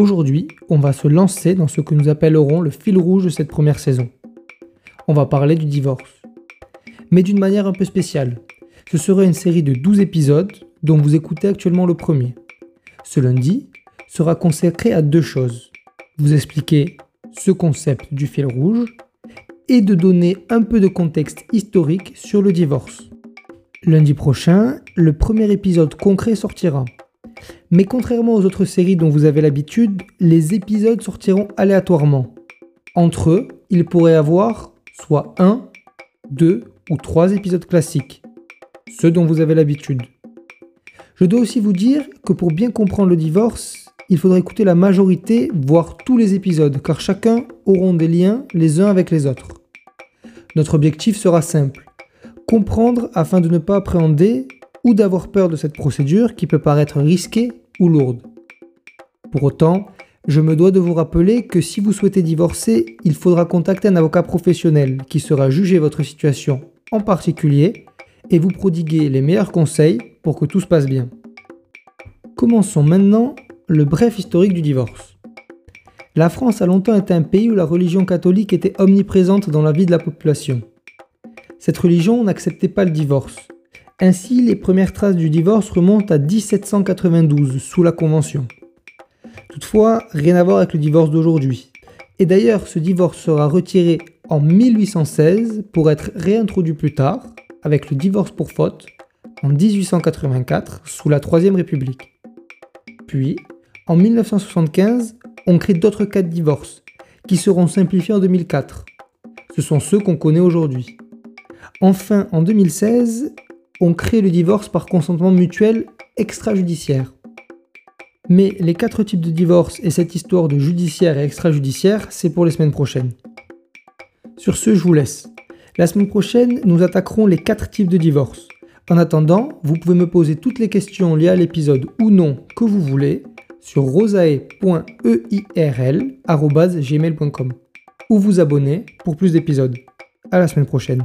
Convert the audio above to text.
Aujourd'hui, on va se lancer dans ce que nous appellerons le fil rouge de cette première saison. On va parler du divorce. Mais d'une manière un peu spéciale. Ce serait une série de 12 épisodes dont vous écoutez actuellement le premier. Ce lundi sera consacré à deux choses. Vous expliquer ce concept du fil rouge et de donner un peu de contexte historique sur le divorce. Lundi prochain, le premier épisode concret sortira. Mais contrairement aux autres séries dont vous avez l'habitude, les épisodes sortiront aléatoirement. Entre eux, il pourrait avoir soit un, deux ou trois épisodes classiques, ceux dont vous avez l'habitude. Je dois aussi vous dire que pour bien comprendre le divorce, il faudra écouter la majorité, voire tous les épisodes, car chacun auront des liens les uns avec les autres. Notre objectif sera simple, comprendre afin de ne pas appréhender ou d'avoir peur de cette procédure qui peut paraître risquée ou lourde. Pour autant, je me dois de vous rappeler que si vous souhaitez divorcer, il faudra contacter un avocat professionnel qui sera juger votre situation en particulier et vous prodiguer les meilleurs conseils pour que tout se passe bien. Commençons maintenant le bref historique du divorce. La France a longtemps été un pays où la religion catholique était omniprésente dans la vie de la population. Cette religion n'acceptait pas le divorce, ainsi, les premières traces du divorce remontent à 1792, sous la Convention. Toutefois, rien à voir avec le divorce d'aujourd'hui. Et d'ailleurs, ce divorce sera retiré en 1816 pour être réintroduit plus tard, avec le divorce pour faute, en 1884, sous la Troisième République. Puis, en 1975, on crée d'autres cas de divorce, qui seront simplifiés en 2004. Ce sont ceux qu'on connaît aujourd'hui. Enfin, en 2016, on crée le divorce par consentement mutuel extrajudiciaire. Mais les quatre types de divorce et cette histoire de judiciaire et extrajudiciaire, c'est pour les semaines prochaines. Sur ce, je vous laisse. La semaine prochaine, nous attaquerons les quatre types de divorce. En attendant, vous pouvez me poser toutes les questions liées à l'épisode ou non que vous voulez sur rosae.eirl.gmail.com ou vous abonner pour plus d'épisodes. À la semaine prochaine.